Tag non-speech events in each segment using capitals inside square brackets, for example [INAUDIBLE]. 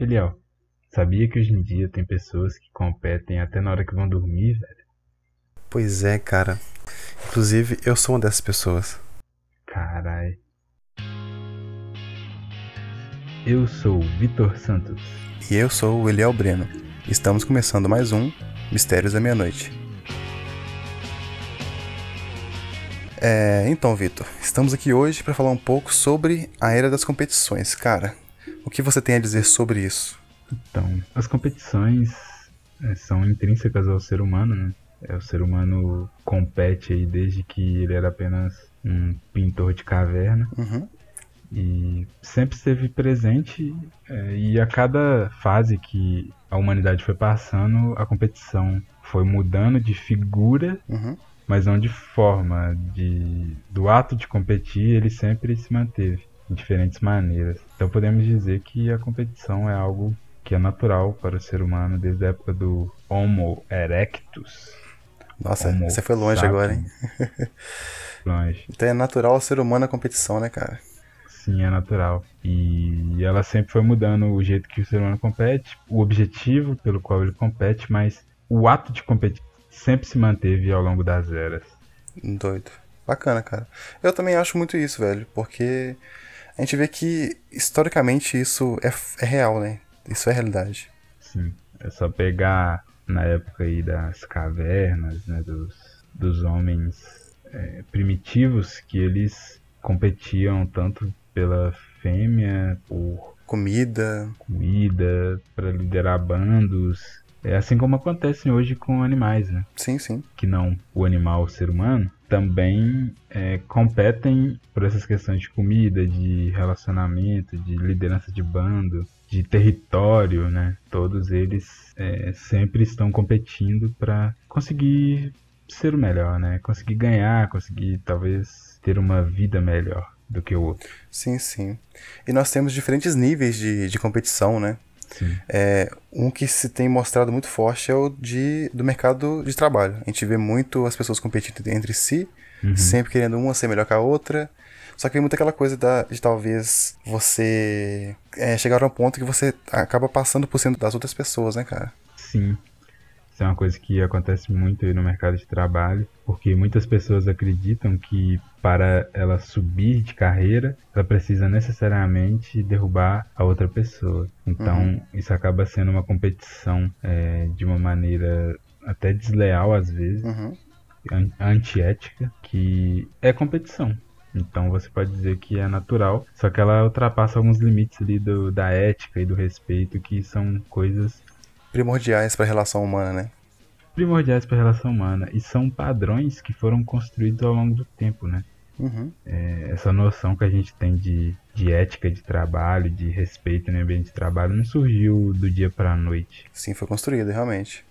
Eliel, sabia que hoje em dia tem pessoas que competem até na hora que vão dormir, velho? Pois é, cara. Inclusive, eu sou uma dessas pessoas. Carai. Eu sou o Vitor Santos. E eu sou o Eliel Breno. Estamos começando mais um Mistérios da Meia-Noite. É, então, Vitor, estamos aqui hoje para falar um pouco sobre a era das competições. Cara, o que você tem a dizer sobre isso? Então, as competições é, são intrínsecas ao ser humano, né? É, o ser humano compete aí desde que ele era apenas um pintor de caverna. Uhum. E sempre esteve presente, é, e a cada fase que a humanidade foi passando, a competição foi mudando de figura, Uhum. mas não de forma. De, do ato de competir, ele sempre se manteve em diferentes maneiras. Então podemos dizer que a competição é algo que é natural para o ser humano desde a época do Homo erectus. Nossa, Homo você foi longe agora, hein? sapiens. Longe. Então é natural ao ser humano a competição, né, cara? Sim, é natural. E ela sempre foi mudando o jeito que o ser humano compete, o objetivo pelo qual ele compete, mas o ato de competir sempre se manteve ao longo das eras. Doido. Bacana, cara. Eu também acho muito isso, velho, porque a gente vê que historicamente isso é, é real, né? Isso é realidade. Sim, é só pegar na época aí das cavernas, né, dos, dos homens é, primitivos, que eles competiam tanto pela fêmea, por Comida. comida, para liderar bandos. É assim como acontece hoje com animais, né? Sim, sim. que não o animal, o ser humano, também é, competem por essas questões de comida, de relacionamento, de liderança de bando, de território, né? Todos eles é, sempre estão competindo para conseguir ser o melhor, né? Conseguir ganhar, conseguir talvez ter uma vida melhor do que o outro. Sim, sim. E nós temos diferentes níveis de, de competição, né? É, um que se tem mostrado muito forte é o de, do mercado de trabalho. A gente vê muito as pessoas competindo entre si, sempre querendo uma ser melhor que a outra. Só que vem muito aquela coisa da, de talvez você é, chegar a um ponto que você acaba passando por cima das outras pessoas, né, cara? Sim. Isso é uma coisa que acontece muito no mercado de trabalho, porque muitas pessoas acreditam que para ela subir de carreira, ela precisa necessariamente derrubar a outra pessoa. Então, isso acaba sendo uma competição é, de uma maneira até desleal às vezes, Uhum. an- antiética, que é competição. Então você pode dizer que é natural, só que ela ultrapassa alguns limites ali do, da ética e do respeito, que são coisas Primordiais para a relação humana, né? primordiais para a relação humana e são padrões que foram construídos ao longo do tempo, né? Uhum. É, essa noção que a gente tem de, de ética de trabalho, de respeito no ambiente de trabalho, não surgiu do dia para a noite, Sim, foi construído, realmente.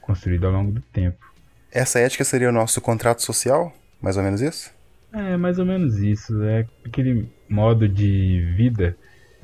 construído ao longo do tempo. Essa ética seria o nosso contrato social? Mais ou menos isso? É mais ou menos isso, é aquele modo de vida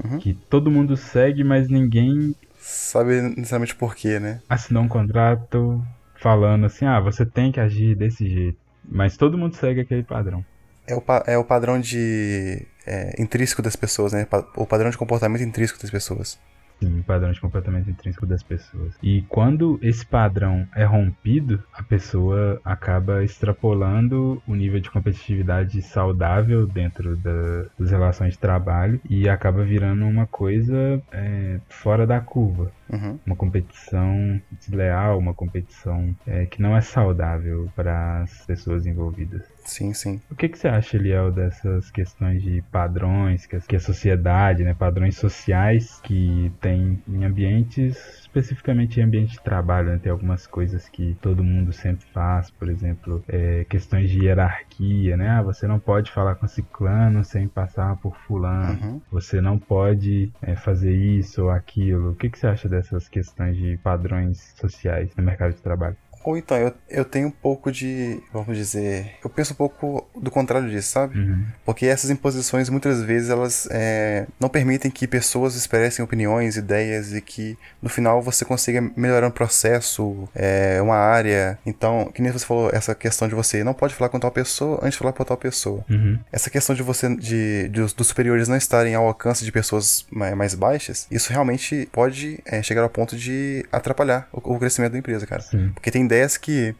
Uhum. que todo mundo segue, mas ninguém Sabe necessariamente por quê, né? assinou um contrato falando assim, ah, você tem que agir desse jeito. Mas todo mundo segue aquele padrão. É o, pa- é o padrão de. é, intrínseco das pessoas, né? O padrão de comportamento intrínseco das pessoas. Sim, padrão de comportamento intrínseco das pessoas. E quando esse padrão é rompido, a pessoa acaba extrapolando o nível de competitividade saudável dentro da- das relações de trabalho e acaba virando uma coisa é, fora da curva. Uhum. Uma competição desleal, uma competição é, que não é saudável para as pessoas envolvidas. Sim, sim. O que, que você acha, Eliel, dessas questões de padrões, que a, que a sociedade, né, padrões sociais que tem em ambientes, especificamente em ambiente de trabalho, né, tem algumas coisas que todo mundo sempre faz, por exemplo, é, questões de hierarquia, né, ah, você não pode falar com ciclano sem passar por fulano, Uhum. você não pode é, fazer isso ou aquilo. O que, que você acha dessas questões de padrões sociais no mercado de trabalho? Ou então, eu, eu tenho um pouco de, vamos dizer, eu penso um pouco do contrário disso, sabe? Uhum. Porque essas imposições, muitas vezes, elas é, não permitem que pessoas expressem opiniões, ideias e que, no final, você consiga melhorar um processo, é, uma área. Então, que nem você falou, essa questão de você não pode falar com tal pessoa antes de falar com tal pessoa. Uhum. Essa questão de você, de, de os, dos superiores não estarem ao alcance de pessoas mais, mais baixas, isso realmente pode é, chegar ao ponto de atrapalhar o, o crescimento da empresa, cara. Sim. Porque tem ideias que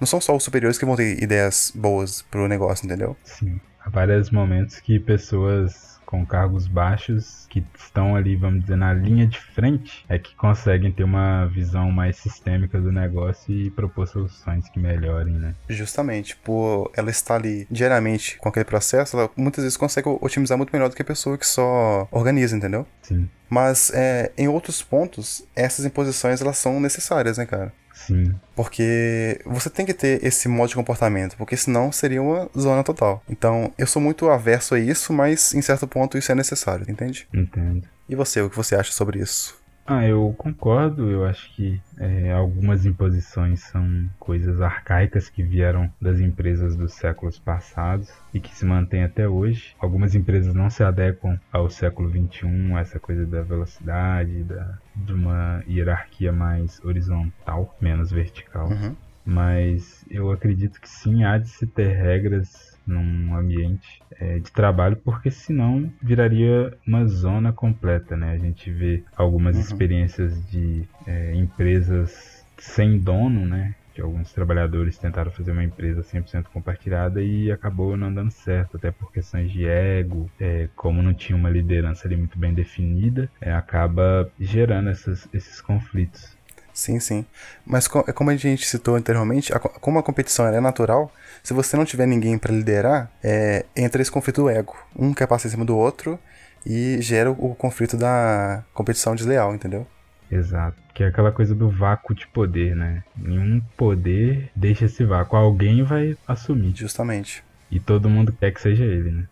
não são só os superiores que vão ter ideias boas pro negócio, entendeu? Sim. Há vários momentos que pessoas com cargos baixos que estão ali, vamos dizer, na linha de frente, é que conseguem ter uma visão mais sistêmica do negócio e propor soluções que melhorem, né? Justamente, por ela estar ali diariamente com aquele processo, ela muitas vezes consegue otimizar muito melhor do que a pessoa que só organiza, entendeu? Sim. Mas é, em outros pontos, essas imposições elas são necessárias, né, cara? Sim. Porque você tem que ter esse modo de comportamento, porque senão seria uma zona total. Então, eu sou muito averso a isso, mas em certo ponto isso é necessário, entende? Entendo. E você, o que você acha sobre isso? Ah, eu concordo. Eu acho que é, algumas imposições são coisas arcaicas que vieram das empresas dos séculos passados e que se mantêm até hoje. Algumas empresas não se adequam ao século XXI, essa coisa da velocidade, da, de uma hierarquia mais horizontal, menos vertical. Uhum. Mas eu acredito que sim, há de se ter regras num ambiente é, de trabalho, porque senão viraria uma zona completa, né? A gente vê algumas Uhum. experiências de é, empresas sem dono, né? Que alguns trabalhadores tentaram fazer uma empresa 100% compartilhada e acabou não dando certo, até por questões de ego, é, como não tinha uma liderança ali muito bem definida, é, acaba gerando essas, esses conflitos. Sim, sim. Mas co- como a gente citou anteriormente, a como a competição é natural, se você não tiver ninguém para liderar, é, entra esse conflito do ego. Um quer passar em cima do outro e gera o, o conflito da competição desleal, entendeu? Exato. Que é aquela coisa do vácuo de poder, né? Nenhum poder deixa esse vácuo. Alguém vai assumir. Justamente. E todo mundo quer que seja ele, né?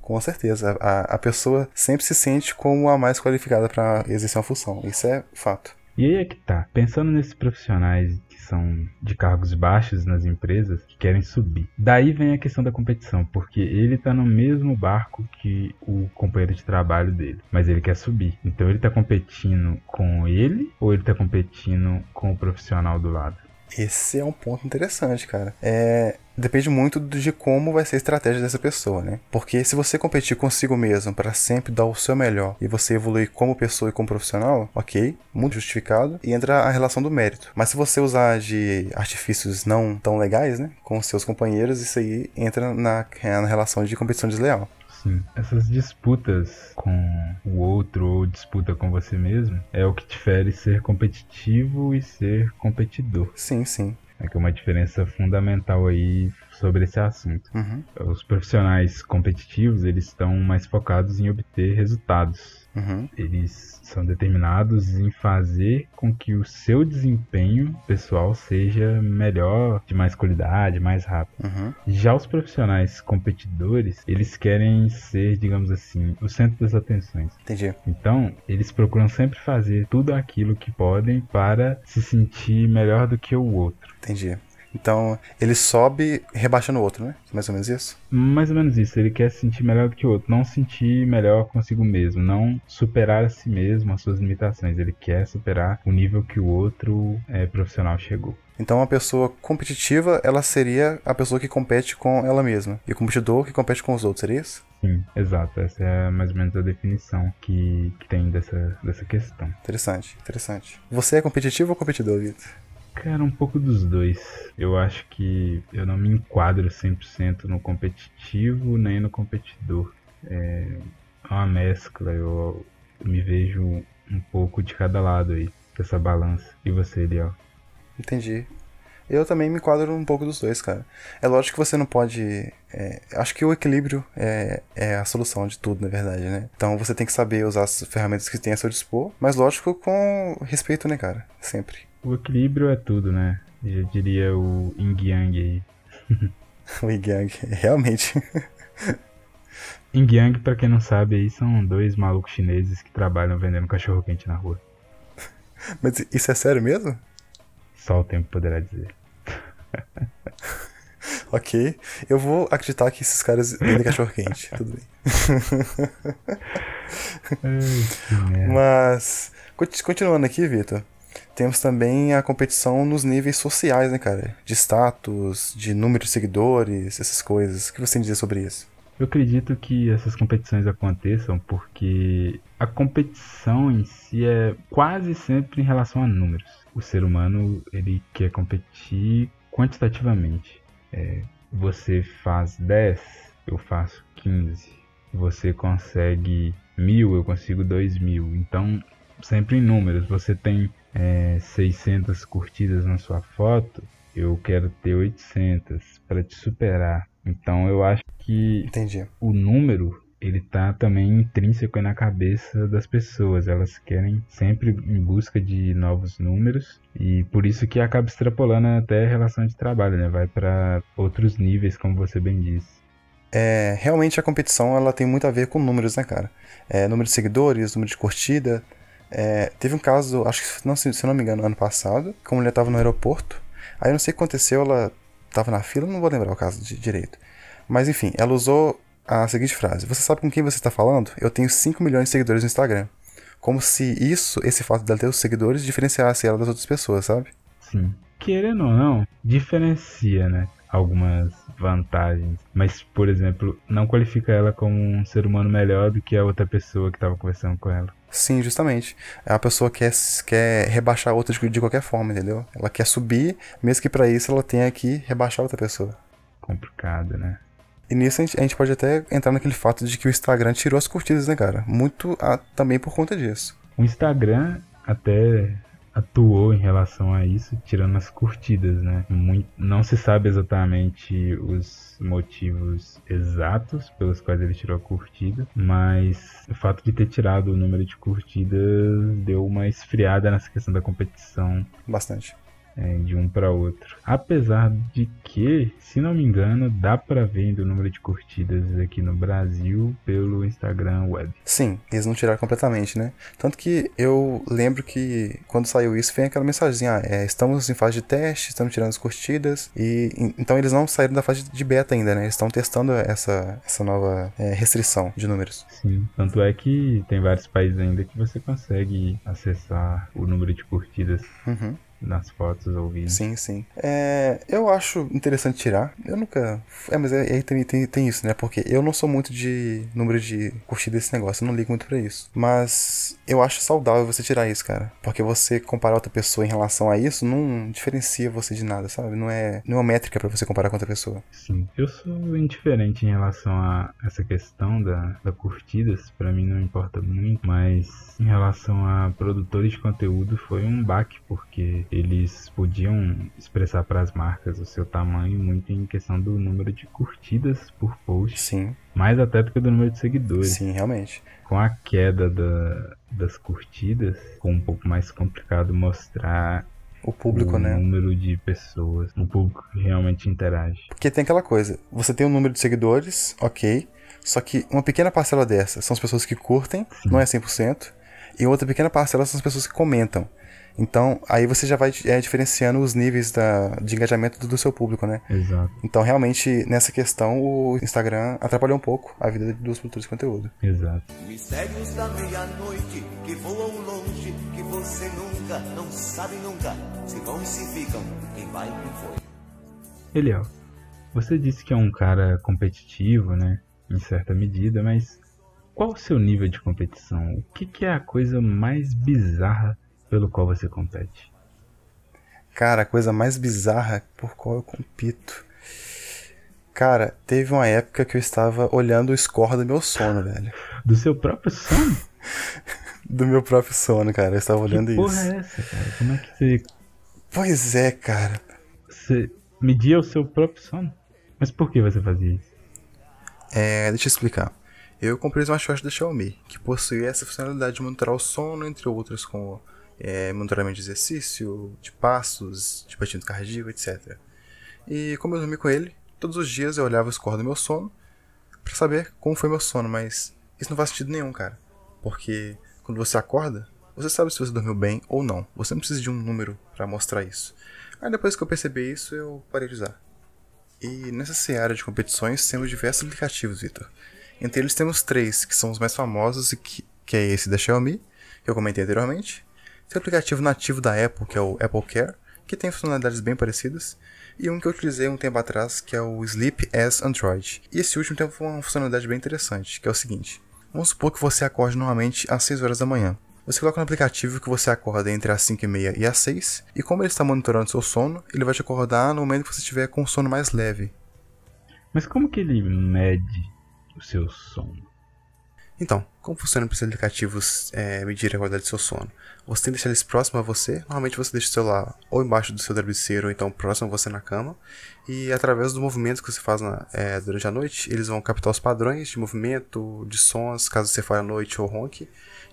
Com certeza. A, a pessoa sempre se sente como a mais qualificada para exercer uma função. Isso é fato. E aí é que tá. Pensando nesses profissionais que são de cargos baixos nas empresas que querem subir. Daí vem a questão da competição, porque ele tá no mesmo barco que o companheiro de trabalho dele, mas ele quer subir. Então ele tá competindo com ele ou ele tá competindo com o profissional do lado? Esse é um ponto interessante, cara. É, depende muito de como vai ser a estratégia dessa pessoa, né? Porque se você competir consigo mesmo para sempre dar o seu melhor e você evoluir como pessoa e como profissional, ok, muito justificado, e entra a relação do mérito. Mas se você usar de artifícios não tão legais, né, com seus companheiros, isso aí entra na, na relação de competição desleal. Sim, essas disputas com o outro ou disputa com você mesmo é o que difere ser competitivo e ser competidor. Sim, sim. É que é uma diferença fundamental aí sobre esse assunto. Uhum, Os profissionais competitivos, eles estão mais focados em obter resultados. uhum, Eles são determinados em fazer com que o seu desempenho pessoal seja melhor, de mais qualidade, mais rápido. uhum. Já os profissionais competidores, eles querem ser, digamos assim, o centro das atenções. Entendi. Então, eles procuram sempre fazer tudo aquilo que podem para se sentir melhor do que o outro. Entendi. Então, ele sobe rebaixando o outro, né? Mais ou menos isso? Mais ou menos isso, ele quer se sentir melhor do que o outro, não sentir melhor consigo mesmo, não superar a si mesmo, as suas limitações. Ele quer superar o nível que o outro é, profissional chegou. Então, uma pessoa competitiva, ela seria a pessoa que compete com ela mesma. E o competidor que compete com os outros, seria isso? Sim, exato. Essa é mais ou menos a definição que, que tem dessa, dessa questão. Interessante, interessante. Você é competitivo ou competidor, Vitor? Cara, um pouco dos dois. Eu acho que eu não me enquadro 100% no competitivo nem no competidor. É uma mescla, eu me vejo um pouco de cada lado aí, dessa balança. E você, Eliel? Entendi. Eu também me enquadro um pouco dos dois, cara. É lógico que você não pode. é, acho que o equilíbrio é, é a solução de tudo, na verdade, né? Então você tem que saber usar as ferramentas que tem a seu dispor, mas lógico com respeito, né, cara? Sempre. O equilíbrio é tudo, né? Já diria o Yin Yang aí. [LAUGHS] O Yang, realmente. [LAUGHS] Yin Yang, pra quem não sabe aí, são dois malucos chineses que trabalham vendendo cachorro-quente na rua. [LAUGHS] Mas isso é sério mesmo? Só o tempo poderá dizer. ok. Eu vou acreditar que esses caras vendem cachorro quente. Tudo bem. Mas, continuando aqui, Vitor. Temos também a competição nos níveis sociais, né, cara? De status, de número de seguidores, essas coisas. O que você tem a dizer sobre isso? Eu acredito que essas competições aconteçam porque a competição em si é quase sempre em relação a números. O ser humano ele quer competir quantitativamente. É, você faz 10, eu faço 15. Você consegue mil, eu consigo dois mil. Então, sempre em números. Você tem é, 600 curtidas na sua foto, eu quero ter 800 para te superar. Então eu acho que Entendi. o número ele tá também intrínseco na cabeça das pessoas. Elas querem sempre em busca de novos números e por isso que acaba extrapolando até a relação de trabalho, né? Vai para outros níveis, como você bem disse. É, realmente a competição ela tem muito a ver com números, né, cara? É, número de seguidores, número de curtida. É, teve um caso, acho que não, se não me engano, ano passado, que uma mulher estava no aeroporto. Aí eu não sei o que aconteceu, ela estava na fila, não vou lembrar o caso de, direito. Mas enfim, ela usou a seguinte frase: Você sabe com quem você está falando? Eu tenho 5 milhões de seguidores no Instagram. Como se isso, esse fato dela ter os seguidores, diferenciasse ela das outras pessoas, sabe? Sim. Querendo ou não, diferencia, né? Algumas vantagens. Mas, por exemplo, não qualifica ela como um ser humano melhor do que a outra pessoa que estava conversando com ela. Sim, justamente. A pessoa quer, quer rebaixar a outra de, de qualquer forma, entendeu? Ela quer subir, mesmo que para isso ela tenha que rebaixar outra pessoa. Complicado, né? E nisso a gente, a gente, pode até entrar naquele fato de que o Instagram tirou as curtidas, né, cara? Muito a, também por conta disso. O Instagram até atuou em relação a isso, tirando as curtidas, né? Muito, não se sabe exatamente os motivos exatos pelos quais ele tirou a curtida, mas o fato de ter tirado o número de curtidas deu uma esfriada nessa questão da competição. Bastante é, de um para outro. Apesar de que, se não me engano, dá para ver o número de curtidas aqui no Brasil pelo Instagram Web. Sim, eles não tiraram completamente, né? Tanto que eu lembro que quando saiu isso, vem aquela mensagem: ah, é, estamos em fase de teste, estamos tirando as curtidas. E então eles não saíram da fase de beta ainda, né? Eles estão testando essa, essa nova é, restrição de números. Sim, tanto é que tem vários países ainda que você consegue acessar o número de curtidas. Uhum nas fotos ou vídeos. Sim, sim. É, eu acho interessante tirar. Eu nunca. É, mas aí é, tem, tem, tem isso, né? Porque eu não sou muito de número de curtidas desse negócio. Eu não ligo muito pra isso. Mas eu acho saudável você tirar isso, cara. Porque você comparar outra pessoa em relação a isso não diferencia você de nada, sabe? Não é, não é uma métrica para você comparar com outra pessoa. Sim. Eu sou indiferente em relação a essa questão da, da curtidas. para mim não importa muito. Mas em relação a produtores de conteúdo foi um baque, porque eles podiam expressar para as marcas o seu tamanho muito em questão do número de curtidas por post. Sim. Mais até do que do número de seguidores. Sim, realmente. Com a queda da, das curtidas, ficou um pouco mais complicado mostrar o público, o né? número de pessoas, o público que realmente interage. Porque tem aquela coisa, você tem um número de seguidores, ok, só que uma pequena parcela dessa são as pessoas que curtem, Sim. não é 100%, e outra pequena parcela são as pessoas que comentam. Então, aí você já vai é, diferenciando os níveis da, de engajamento do, do, seu público, né? Exato. Então, realmente, nessa questão, o Instagram atrapalhou um pouco a vida dos produtores de conteúdo. Exato. Mistérios da meia-noite que voam longe, que você nunca, não sabe nunca, se vão e se ficam, quem vai e quem foi. Eliel, você disse que é um cara competitivo, né? Em certa medida, mas qual o seu nível de competição? O que, que é a coisa mais bizarra pelo qual você compete? Cara, a coisa mais bizarra por qual eu compito. Cara, teve uma época que eu estava olhando o score do meu sono, velho. Do seu próprio sono? [LAUGHS] do meu próprio sono, cara. Eu estava olhando que isso. porra é essa, cara? Como é que você. Pois é, cara. Você media o seu próprio sono? Mas por que você fazia isso? É, deixa eu explicar. Eu comprei o smartwatch da Xiaomi, que possui essa funcionalidade de monitorar o sono, entre outras, como é, monitoramento de exercício, de passos, de batimento cardíaco, etc. E como eu dormi com ele, todos os dias eu olhava o score do meu sono para saber como foi meu sono, mas isso não faz sentido nenhum, cara. Porque quando você acorda, você sabe se você dormiu bem ou não. Você não precisa de um número para mostrar isso. Aí depois que eu percebi isso, eu parei de usar. E nessa seara de competições temos diversos aplicativos, Vitor. Entre eles temos três, que são os mais famosos, que, que é esse da Xiaomi, que eu comentei anteriormente. Tem o aplicativo nativo da Apple, que é o Apple Care, que tem funcionalidades bem parecidas. E um que eu utilizei um tempo atrás, que é o Sleep as Android. E esse último tem uma funcionalidade bem interessante, que é o seguinte. Vamos supor que você acorde normalmente às 6 horas da manhã. Você coloca no aplicativo que você acorda entre as 5 e meia e as 6, e como ele está monitorando seu sono, ele vai te acordar no momento que você estiver com sono mais leve. Mas como que ele mede o seu sono? Então, como funciona para os aplicativos é, medir a qualidade do seu sono? Você tem que deixar eles próximos a você. Normalmente você deixa o celular ou embaixo do seu travesseiro, ou então próximo a você na cama. E através dos movimentos que você faz na, é, durante a noite, eles vão captar os padrões de movimento, de sons, caso você for à noite ou ronque.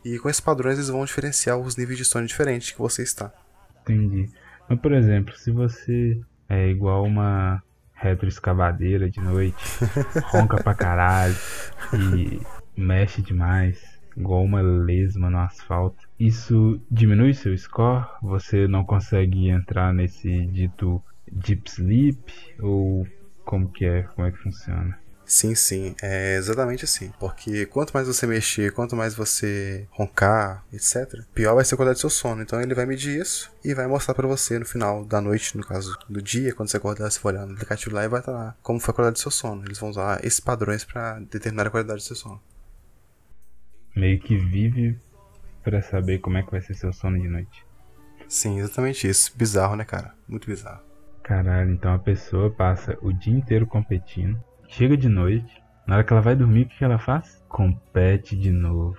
E com esses padrões eles vão diferenciar os níveis de sono diferentes que você está. Entendi. Mas, por exemplo, se você é igual uma retroescavadeira de noite, [LAUGHS] ronca pra caralho e mexe demais, igual uma lesma no asfalto. Isso diminui seu score? Você não consegue entrar nesse dito deep sleep? Ou como que é? Como é que funciona? Sim, sim, é exatamente assim. Porque quanto mais você mexer, quanto mais você roncar, etc., pior vai ser a qualidade do seu sono. Então ele vai medir isso e vai mostrar para você no final da noite, no caso do dia, quando você acordar, se for olhar no aplicativo lá e vai estar lá como foi a qualidade do seu sono. Eles vão usar esses padrões para determinar a qualidade do seu sono meio que vive para saber como é que vai ser seu sono de noite. Sim, exatamente isso. Bizarro, né, cara? Muito bizarro. Caralho, então a pessoa passa o dia inteiro competindo, chega de noite, na hora que ela vai dormir, o que ela faz? Compete de novo.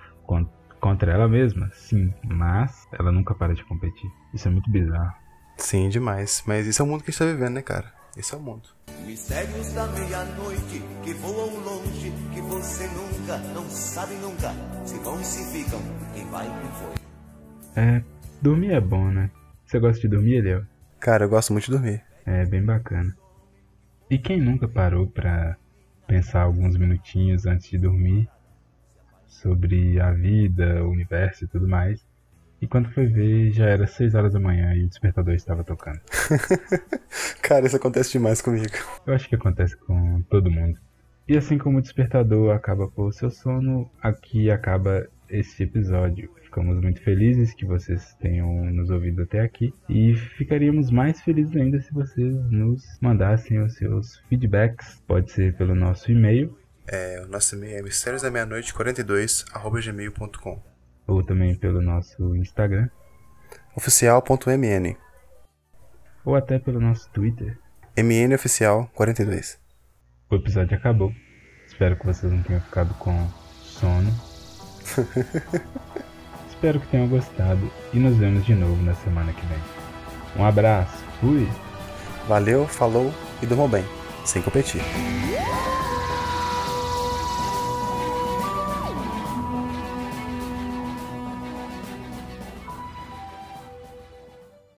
Contra ela mesma? Sim, mas ela nunca para de competir. Isso é muito bizarro. Sim, demais. Mas isso é o mundo que a gente tá vivendo, né, cara? Esse é o mundo. Mistérios da meia-noite que voam longe, que você nunca, não sabe nunca, se vão e se ficam, quem vai e quem foi. É, dormir é bom, né? Você gosta de dormir, Eliel? Cara, eu gosto muito de dormir. É, bem bacana. E quem nunca parou pra pensar alguns minutinhos antes de dormir sobre a vida, o universo e tudo mais? E quando foi ver, já era 6 horas da manhã e o despertador estava tocando. [LAUGHS] Cara, isso acontece demais comigo. Eu acho que acontece com todo mundo. E assim como o despertador acaba com o seu sono, aqui acaba este episódio. Ficamos muito felizes que vocês tenham nos ouvido até aqui e ficaríamos mais felizes ainda se vocês nos mandassem os seus feedbacks. Pode ser pelo nosso e-mail. É, o nosso e-mail é mistériosdameia-noite42@gmail.com ou também pelo nosso Instagram. Oficial.mn ou até pelo nosso Twitter. MNOficial42 O episódio acabou. Espero que vocês não tenham ficado com sono. [LAUGHS] Espero que tenham gostado e nos vemos de novo na semana que vem. Um abraço, fui! Valeu, falou e durmam bem, sem competir.